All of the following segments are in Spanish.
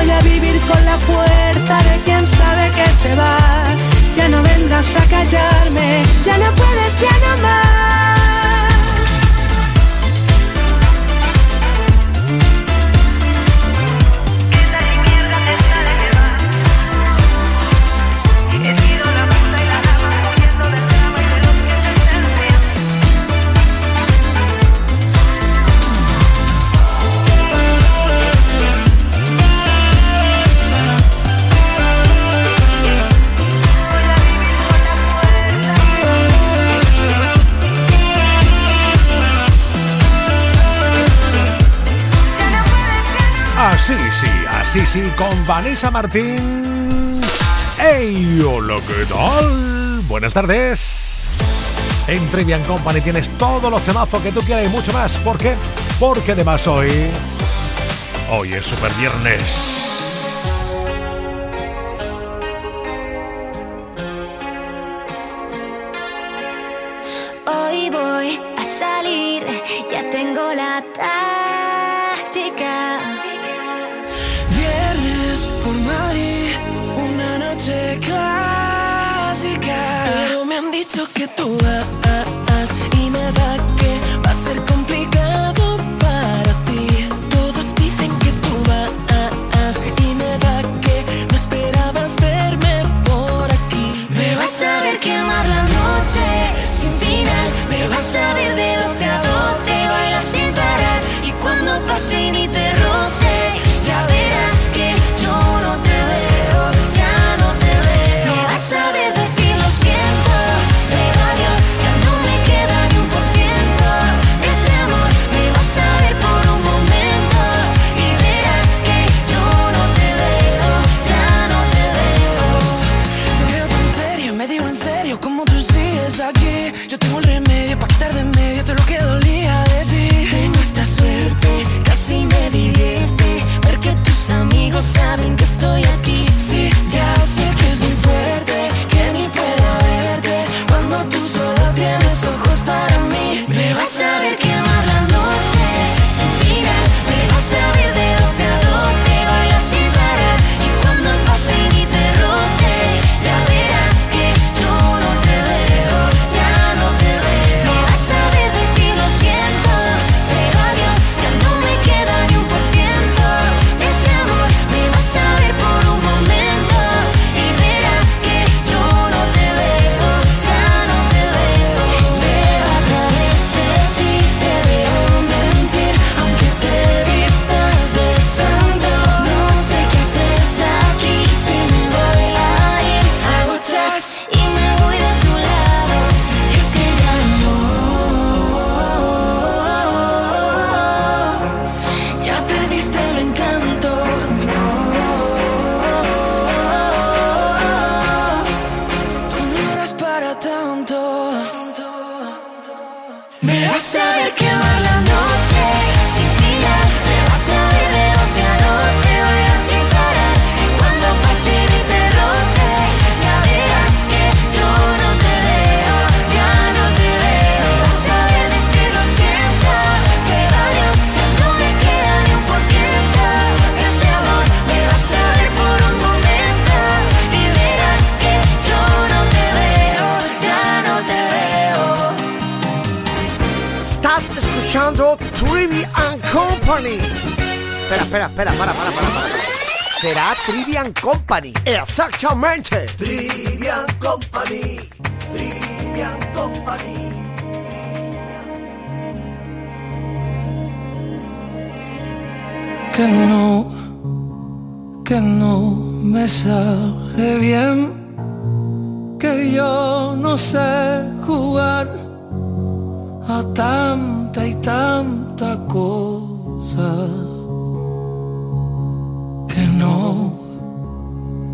Voy a vivir con la fuerza de quien sabe que se va ya no vengas a callarme, ya no puedes, ya no más. Sí, sí, con Vanessa Martín. ¡Ey! Hola, ¿qué tal? Buenas tardes. En Trivian Company tienes todos los temazos que tú quieras y mucho más. ¿Por qué? Porque además hoy. Hoy es super viernes. Dicho que tú vas Espera, espera, para, para, para, para. Será Trivian Company. Exactamente. Trivian Company. Trivian Company. Que no, que no me sale bien. Que yo no sé jugar a tanta y tanta cosa.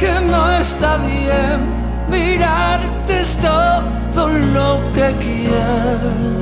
que no está bien. Mirarte es todo lo que quiero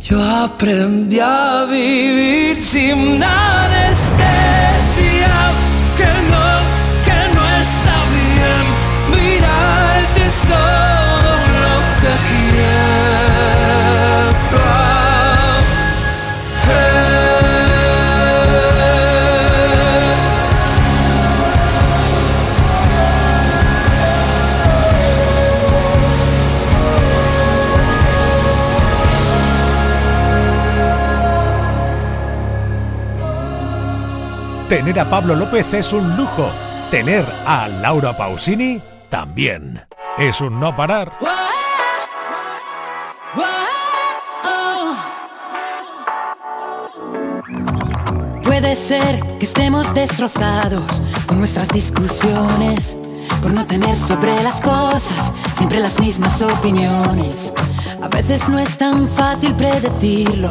Yo aprendí a vivir sin anestesia, Tener a Pablo López es un lujo. Tener a Laura Pausini también. Es un no parar. Puede ser que estemos destrozados con nuestras discusiones, por no tener sobre las cosas siempre las mismas opiniones. A veces no es tan fácil predecirlo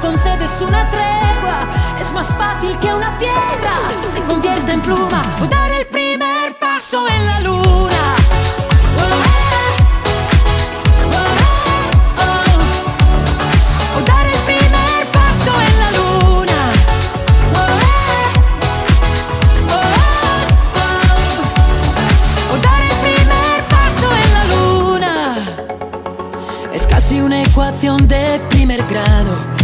concedes una tregua, es más fácil que una piedra se convierta en pluma o dar el primer paso en la luna. O dar el primer paso en la luna. O dar el primer paso en la luna. Es casi una ecuación de primer grado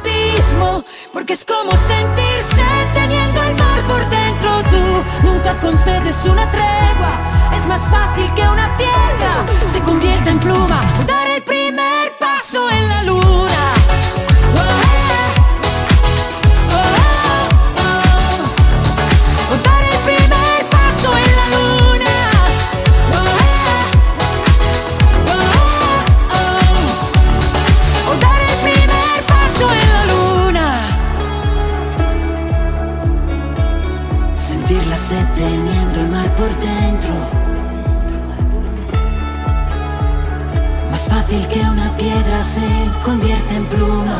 porque es como sentirse teniendo el mar por dentro. Tú nunca concedes una tregua, es más fácil que una piedra se convierta en pluma. Se convierte en pluma.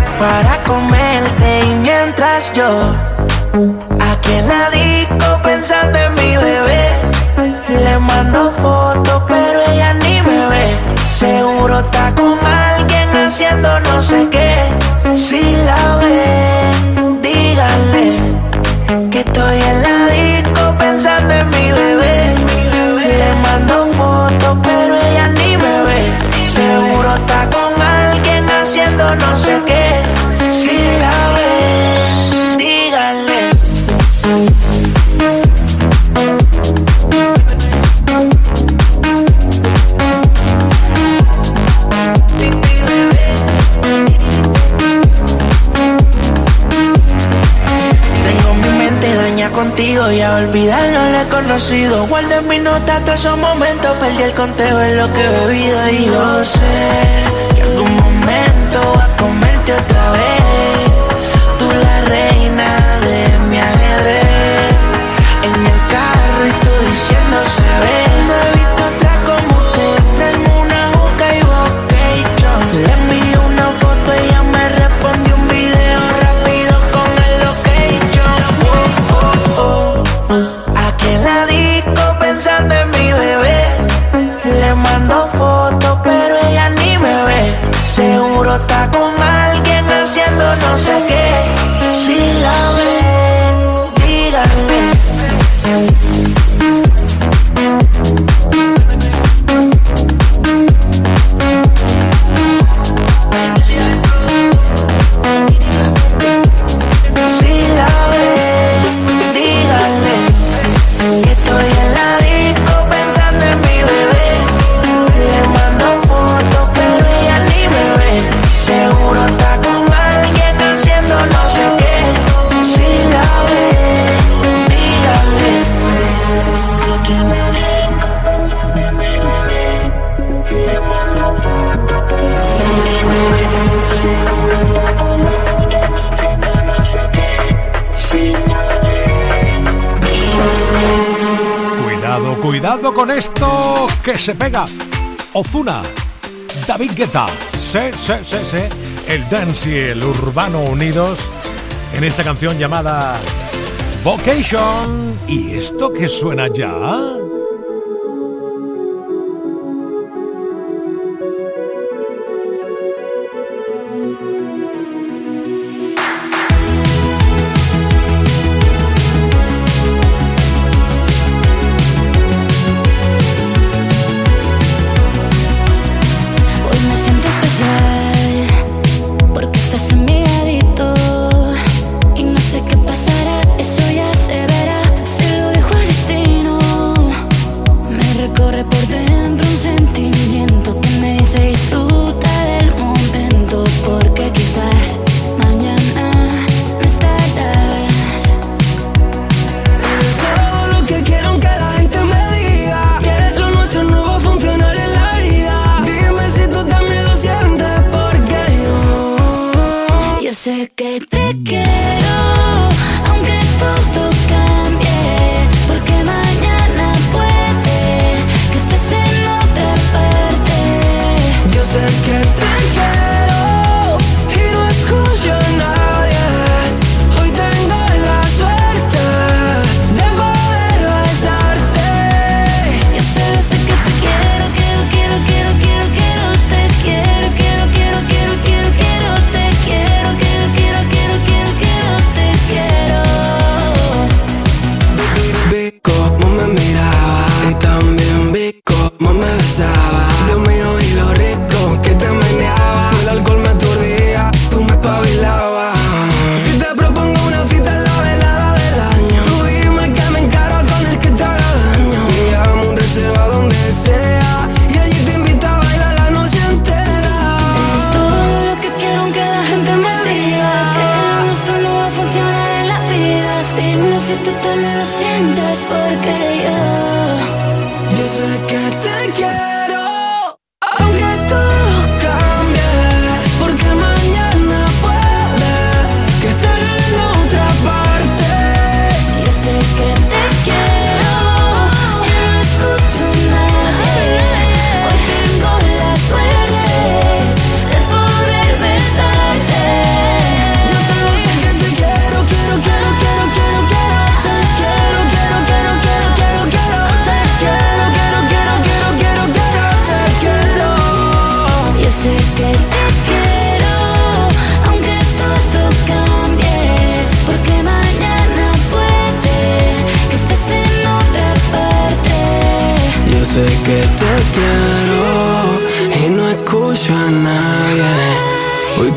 para comerte. Y mientras yo aquí en la disco pensando en mi bebé, le mando fotos, pero ella ni me ve. Seguro está con alguien haciendo no sé qué. Si la ven, díganle que estoy en la disco pensando en mi bebé. Le mando fotos, pero ella ni me ve. Seguro está con haciendo no sé qué. Si la ven, díganle. Tengo mi mente daña contigo y a olvidarlo le he conocido. Guardé mis notas hasta esos momentos, perdí el conteo de lo que he bebido y yo sé que algún momento a comerte otra vez. No que se pega. Ozuna, David Guetta, sí, sí, sí, sí, el dance y el urbano unidos en esta canción llamada Vocation. ¿Y esto que suena ya?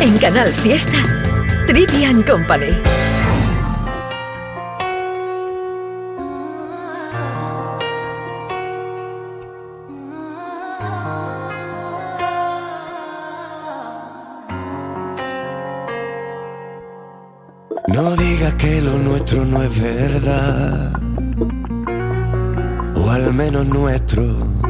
En Canal Fiesta, Trivian Company. No digas que lo nuestro no es verdad, o al menos nuestro.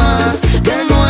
que nuestro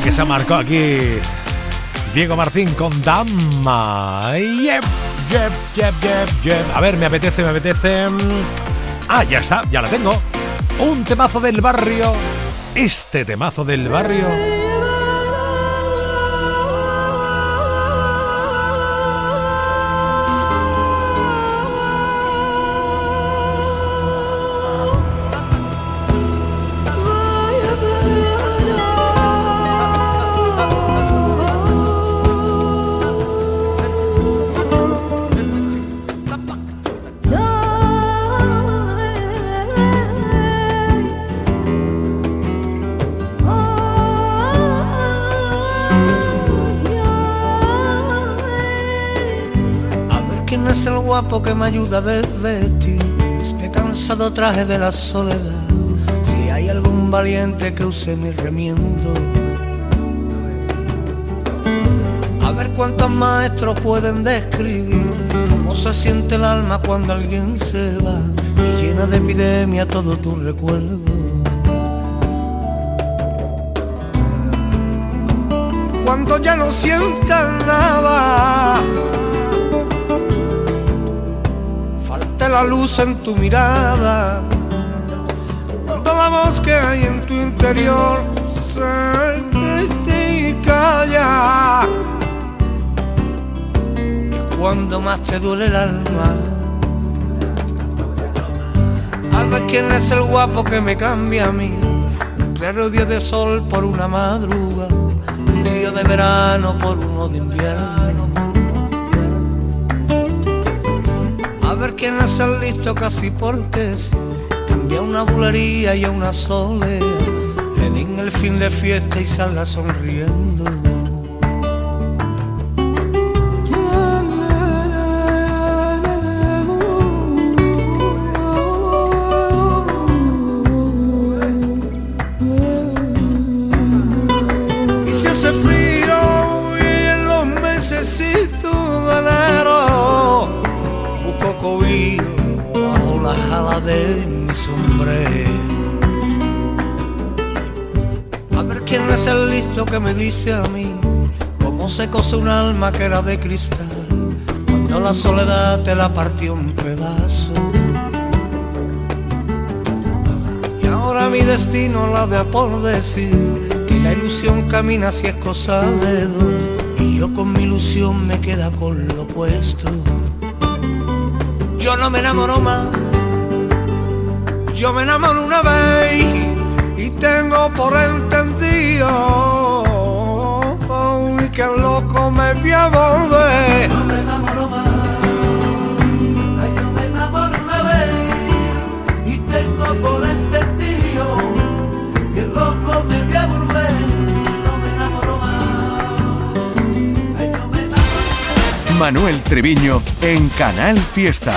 Que se marcado aquí Diego Martín con Dama. Yep, yep, yep, yep, yep. A ver, me apetece, me apetece. Ah, ya está, ya la tengo. Un temazo del barrio. Este temazo del barrio. Guapo que me ayuda a desvestir este cansado traje de la soledad. Si hay algún valiente que use mi remiendo. A ver cuántos maestros pueden describir cómo se siente el alma cuando alguien se va y llena de epidemia todo tu recuerdo. Cuando ya no sientas nada la luz en tu mirada. Cuando la voz que hay en tu interior se critica ya. Y cuando más te duele el alma. A ver quién es el guapo que me cambia a mí. Un claro día de sol por una madruga. Un día de verano por uno de invierno. Es el listo casi porque sí. Cambia una bulería y a una soledad. Le den el fin de fiesta y salga sonriendo. Dice a mí cómo se cose un alma que era de cristal cuando la soledad te la partió en pedazos. Y ahora mi destino la de por decir que la ilusión camina si es cosa de dos y yo con mi ilusión me queda con lo opuesto. Yo no me enamoro más, yo me enamoro una vez y tengo por entendido que el loco me voy a volver. No me enamoro más, ay, yo me enamoro una vez y tengo por entendido que el loco me voy a volver. No me enamoro más, ay, yo me enamoro Manuel Treviño en Canal Fiesta.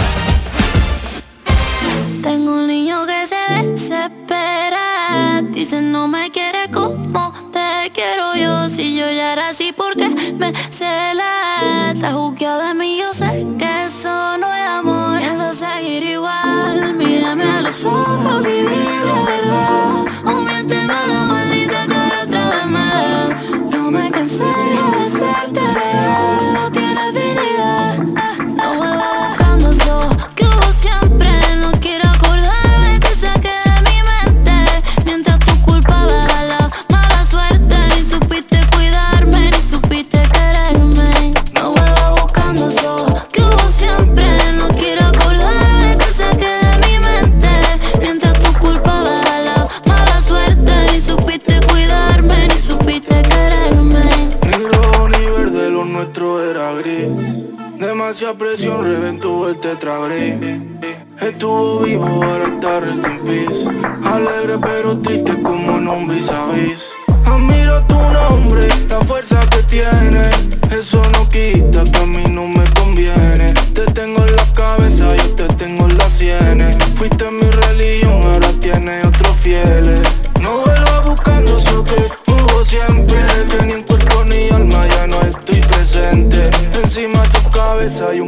Estuvo vivo, ahora está rest in peace. Alegre pero triste como en un vis a vis. Admiro tu nombre, la fuerza que tiene. Eso no quita que a mí no me conviene. Te tengo en la cabeza, yo te tengo en las sienes. Fuiste mi religión, ahora tiene otros fieles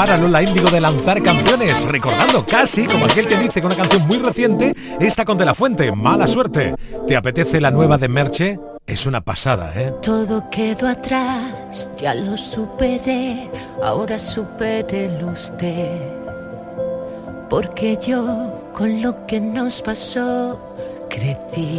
Para, Lola Índigo de lanzar canciones, recordando casi, como aquel que dice con una canción muy reciente, esta con De La Fuente, Mala Suerte. ¿Te apetece la nueva de Merche? Es una pasada, ¿eh? Todo quedó atrás, ya lo superé, ahora supérelo usted. Porque yo, con lo que nos pasó, crecí.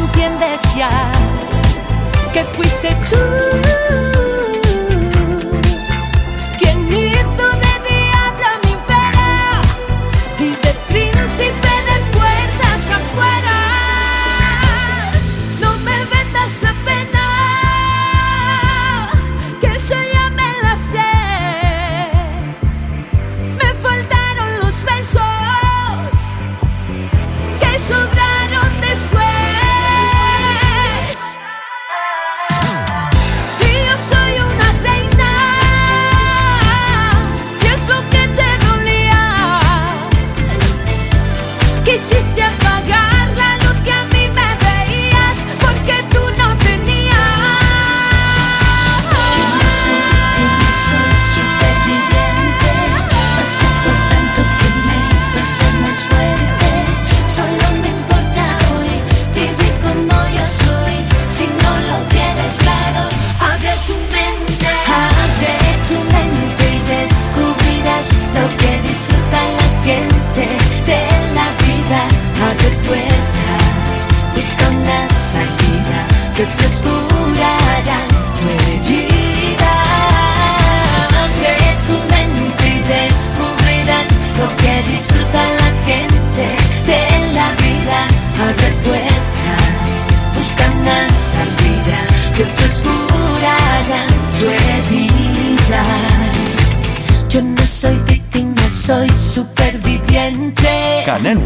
Entiendes ya, que fuiste tú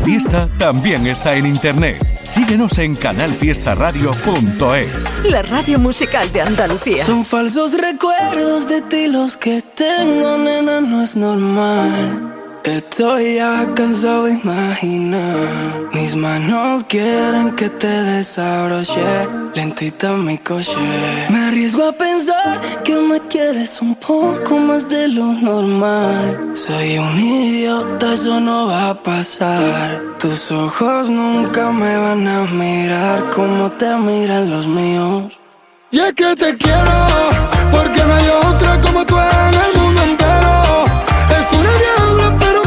Fiesta también está en internet. Síguenos en canalfiestaradio.es. La radio musical de Andalucía. Son falsos recuerdos de ti los que tengo, nena, no es normal. Estoy ya cansado de imaginar. Mis manos quieren que te desabroche. Lentita mi coche. Me arriesgo a pensar que me quieres un poco más de lo normal. Soy un idiota, eso no va a pasar. Tus ojos nunca me van a mirar como te miran los míos. Y es que te quiero, porque no hay otra como tú en el mundo entero. Una diabla, pero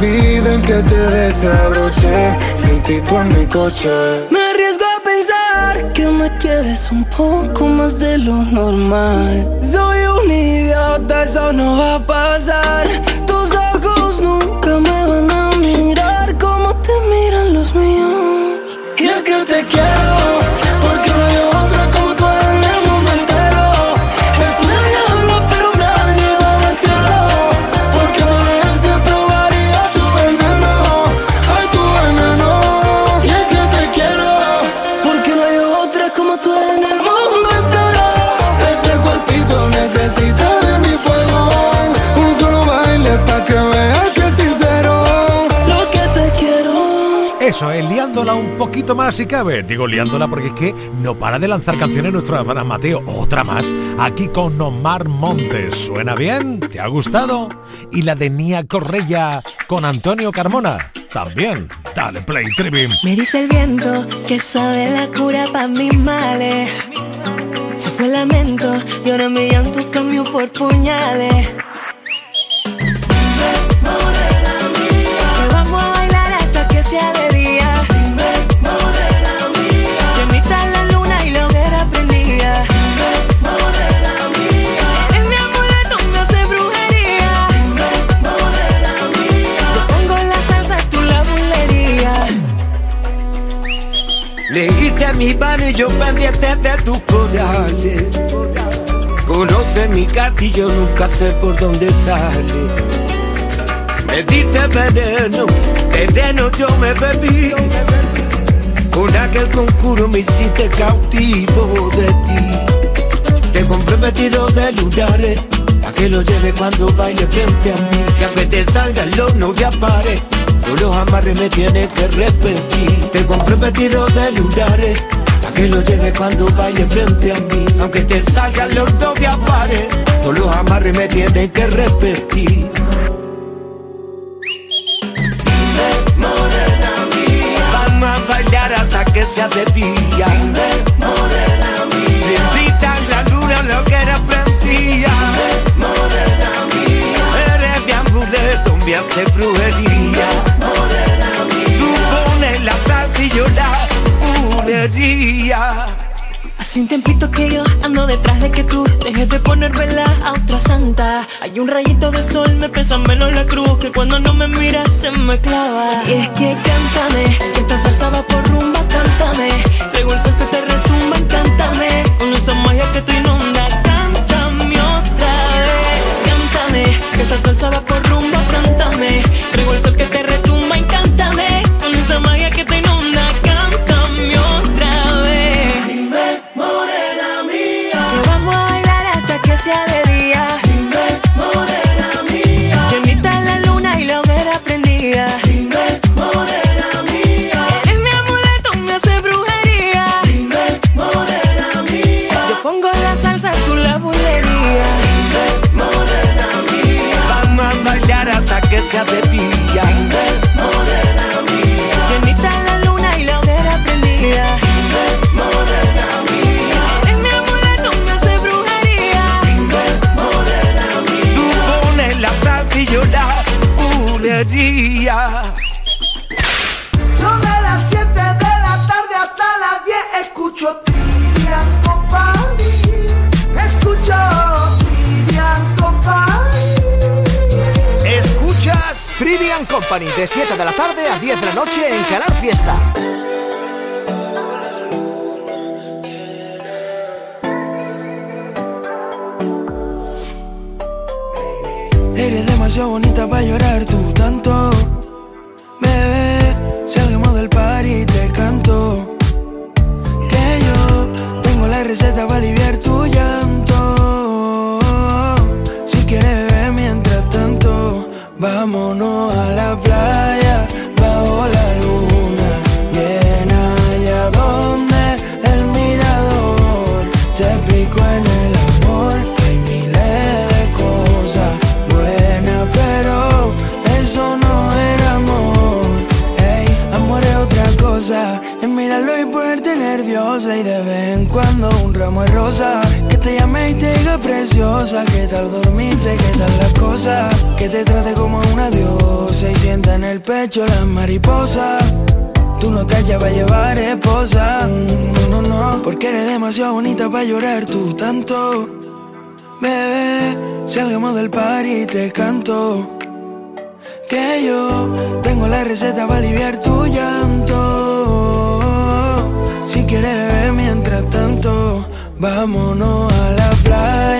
piden que te desabroche. Lentito en mi coche. Me arriesgo a pensar que me quieres un poco más de lo normal. Soy un idiota, eso no va a pasar. Eso es, liándola un poquito más si cabe. Digo liándola porque es que no para de lanzar canciones nuestro Adán Mateo. Otra más, aquí con Omar Montes. ¿Suena bien? ¿Te ha gustado? Y la de Nia Correia con Antonio Carmona. También. Dale play, Trivi. Me dice el viento que sabe la cura pa' mis males. Se fue el lamento y ahora mi llanto cambió por puñales. Mi mano y yo pendiente de tus corales. Conoce mi gatillo, nunca sé por dónde sale. Me diste veneno, veneno yo me bebí. Con aquel conjuro me hiciste cautivo de ti. Te compré vestido de lunares, a que lo lleve cuando baile frente a mí. Que aunque te salgan los no te apare, tú los amarres me tienes que repetir. Te compré de lunares, a que lo lleve cuando baile frente a mí. Aunque te salgan los no te apare, tú los amarres me tienes que repetir. Bailar hasta que sea de día. Bendita la luna, lo que era prendía. Eres mi amuleto, me hace brujería. La bulería. Hace un tiempito que yo ando detrás de que tú dejes de poner vela a otra santa. Hay un rayito de sol, me pesa menos la cruz que cuando no me miras se me clava. Y es que cántame, que esta salsa va por rumba, cántame. Traigo el sol que de 7 de la tarde a 10 de la noche en Canal Fiesta. Que te llame y te diga preciosa. ¿Qué tal dormiste? ¿Qué tal las cosas? Que te trate como una diosa. Y sienta en el pecho las mariposas. Tú no te hallas para llevar esposa. Mm, No, no, no. Porque eres demasiado bonita para llorar tú tanto. Bebé, salgamos del party y te canto. Que yo tengo la receta para aliviar tu llanto. Si quieres vámonos a la playa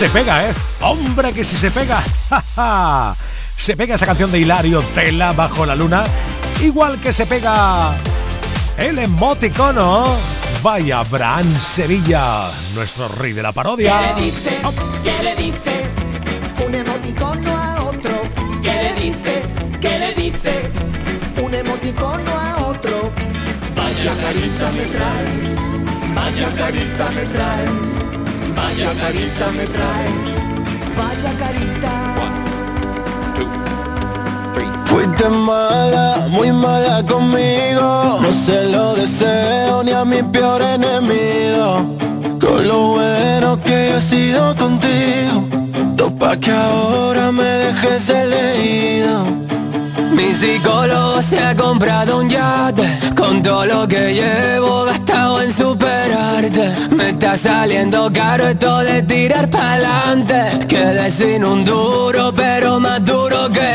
Se pega, ¿eh? Hombre, que si se pega. ¡Ja, ja! Se pega esa canción de Hilario Tela bajo la luna. Igual que se pega el emoticono. Vaya, Bran Sevilla, nuestro rey de la parodia. ¿Qué le dice? ¿Qué le dice? Un emoticono a otro. ¿Qué le dice? ¿Qué le dice? Un emoticono a otro. Vaya carita me traes. Vaya carita me traes. Vaya carita me traes. Vaya carita. Fuiste mala, muy mala conmigo. No se lo deseo ni a mi peor enemigo. Con lo bueno que he sido contigo. Topa que ahora me dejes el leído. Mi psicólogo se ha comprado un yate Con todo lo que llevo gastado en superarte. Me está saliendo caro esto de tirar pa'lante. Quedé sin un duro pero más duro que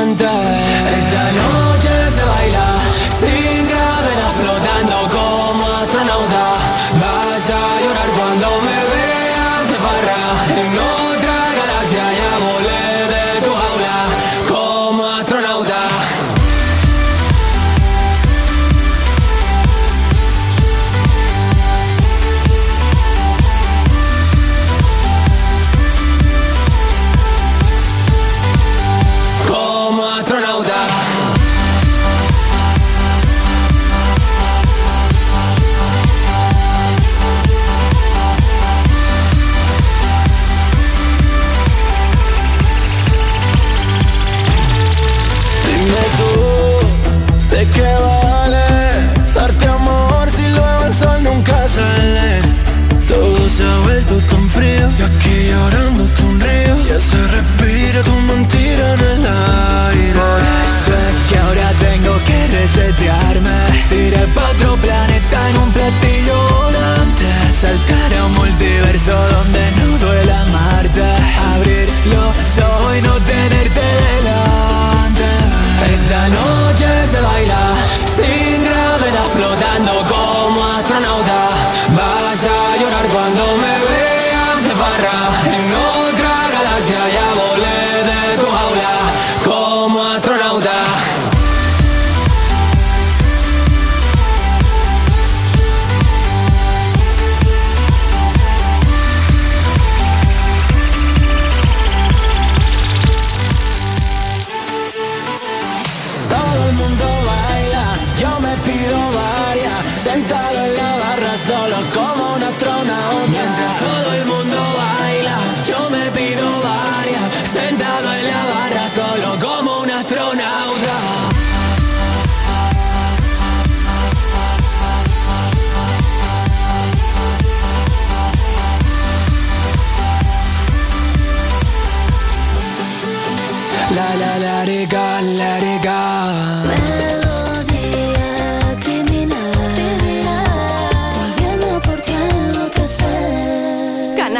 antes. Esta noche se baila sin gravedad flotando como frío y aquí llorando un río. Ya se respira tu mentira en el aire. Por eso es que ahora tengo que resetearme Tiré pa' otro planeta en un platillo volante Saltar a un multiverso donde no duela amarte Abrir los ojos y no tenerte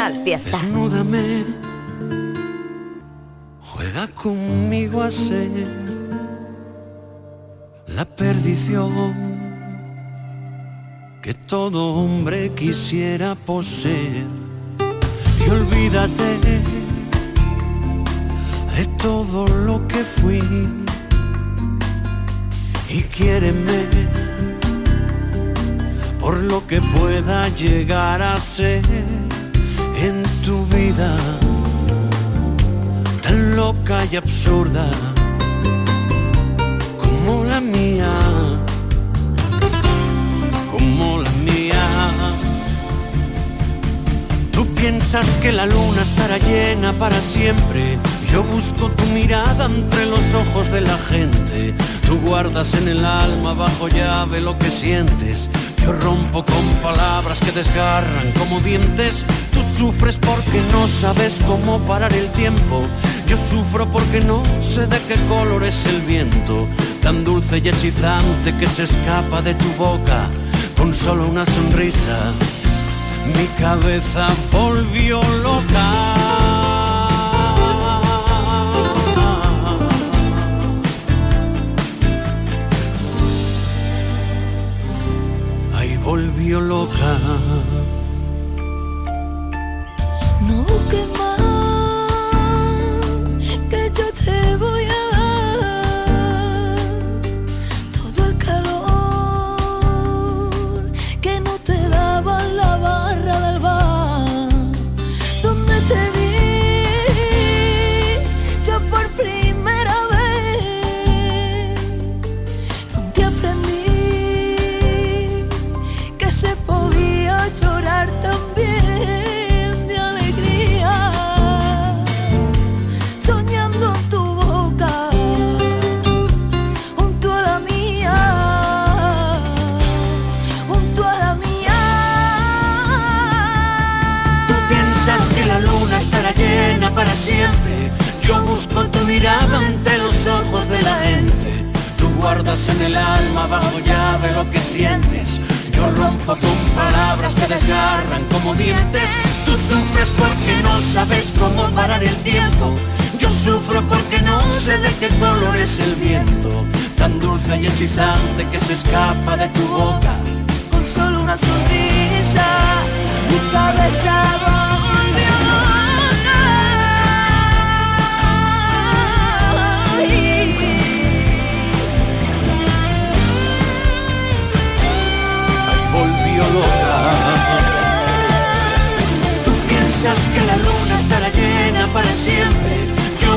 Canal. Desnúdame, juega conmigo a ser la perdición que todo hombre quisiera poseer. Y olvídate de todo lo que fui y quiéreme por lo que pueda llegar a ser en tu vida tan loca y absurda como la mía, como la mía. Tú piensas que la luna estará llena para siempre. Yo busco tu mirada entre los ojos de la gente. Tú guardas en el alma bajo llave lo que sientes. Yo rompo con palabras que desgarran como dientes. Tú sufres porque no sabes cómo parar el tiempo. Yo sufro porque no sé de qué color es el viento. Tan dulce y hechizante que se escapa de tu boca con solo una sonrisa. Mi cabeza volvió loca. Volvió loca. No busques qué color es el viento. Tan dulce y hechizante que se escapa de tu boca. Con solo una sonrisa, mi cabeza volvió loca. Ay, volvió loca. Tú piensas que la luna estará llena para siempre.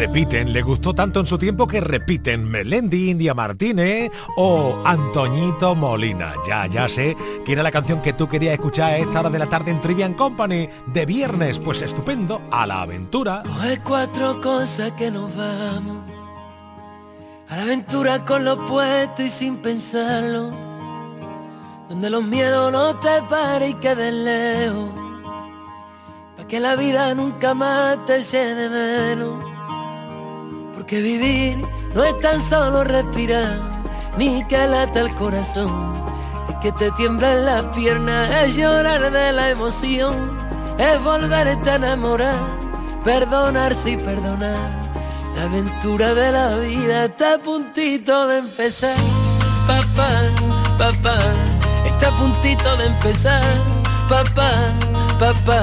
Repiten, le gustó tanto en su tiempo que repiten Melendi, India Martínez o Antoñito Molina. Ya, ya sé que era la canción que tú querías escuchar a esta hora de la tarde en Trivian Company de viernes. Pues estupendo, a la aventura. Cuatro cosas que nos vamos. A la aventura con lo puesto y sin pensarlo. Donde los miedos no te paren y queden lejos. Pa' que la vida nunca más te de menos. Porque vivir no es tan solo respirar, ni que lata el corazón. Es que te tiemblan las piernas, es llorar de la emoción, es volverte a enamorar, perdonarse y perdonar. La aventura de la vida está a puntito de empezar. Papá, papá, está a puntito de empezar. Papá, papá.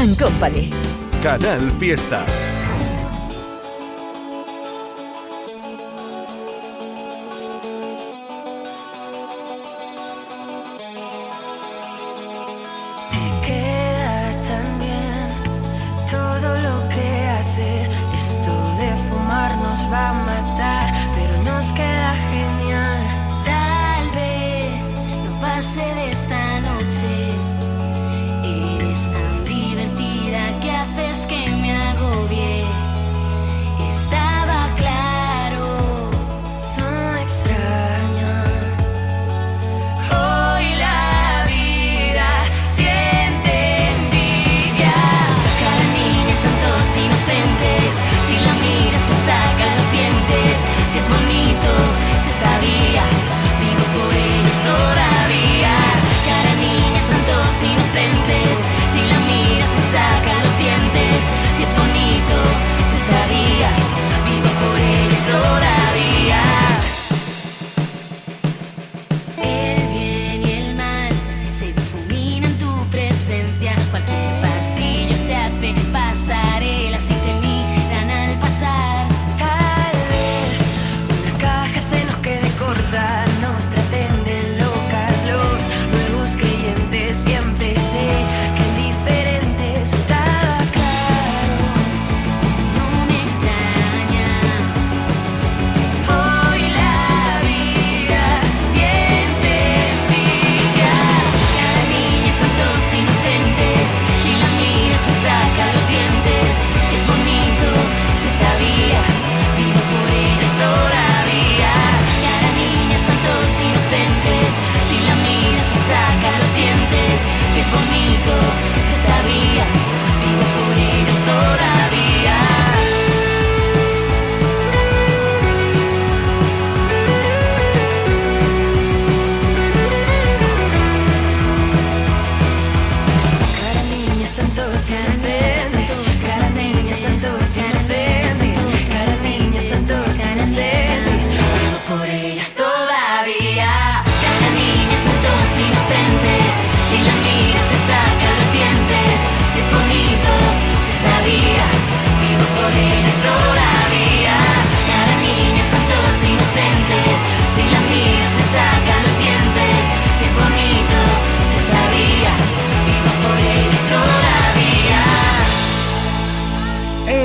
And Company. Canal Fiesta.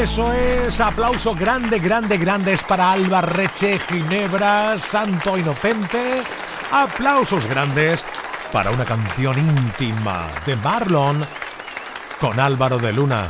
Eso es, aplauso grande, grande, grandes para Alba Reche, Ginebra, Santo Inocente. Aplausos grandes para una canción íntima de Marlon con Álvaro de Luna.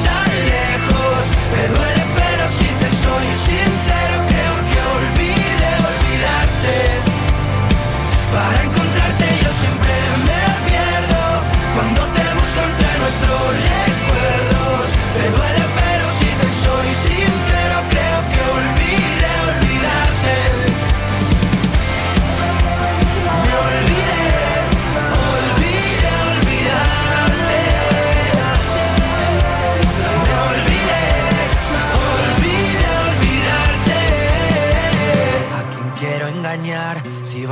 estar lejos. Me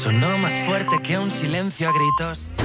Sonó más fuerte que un silencio a gritos.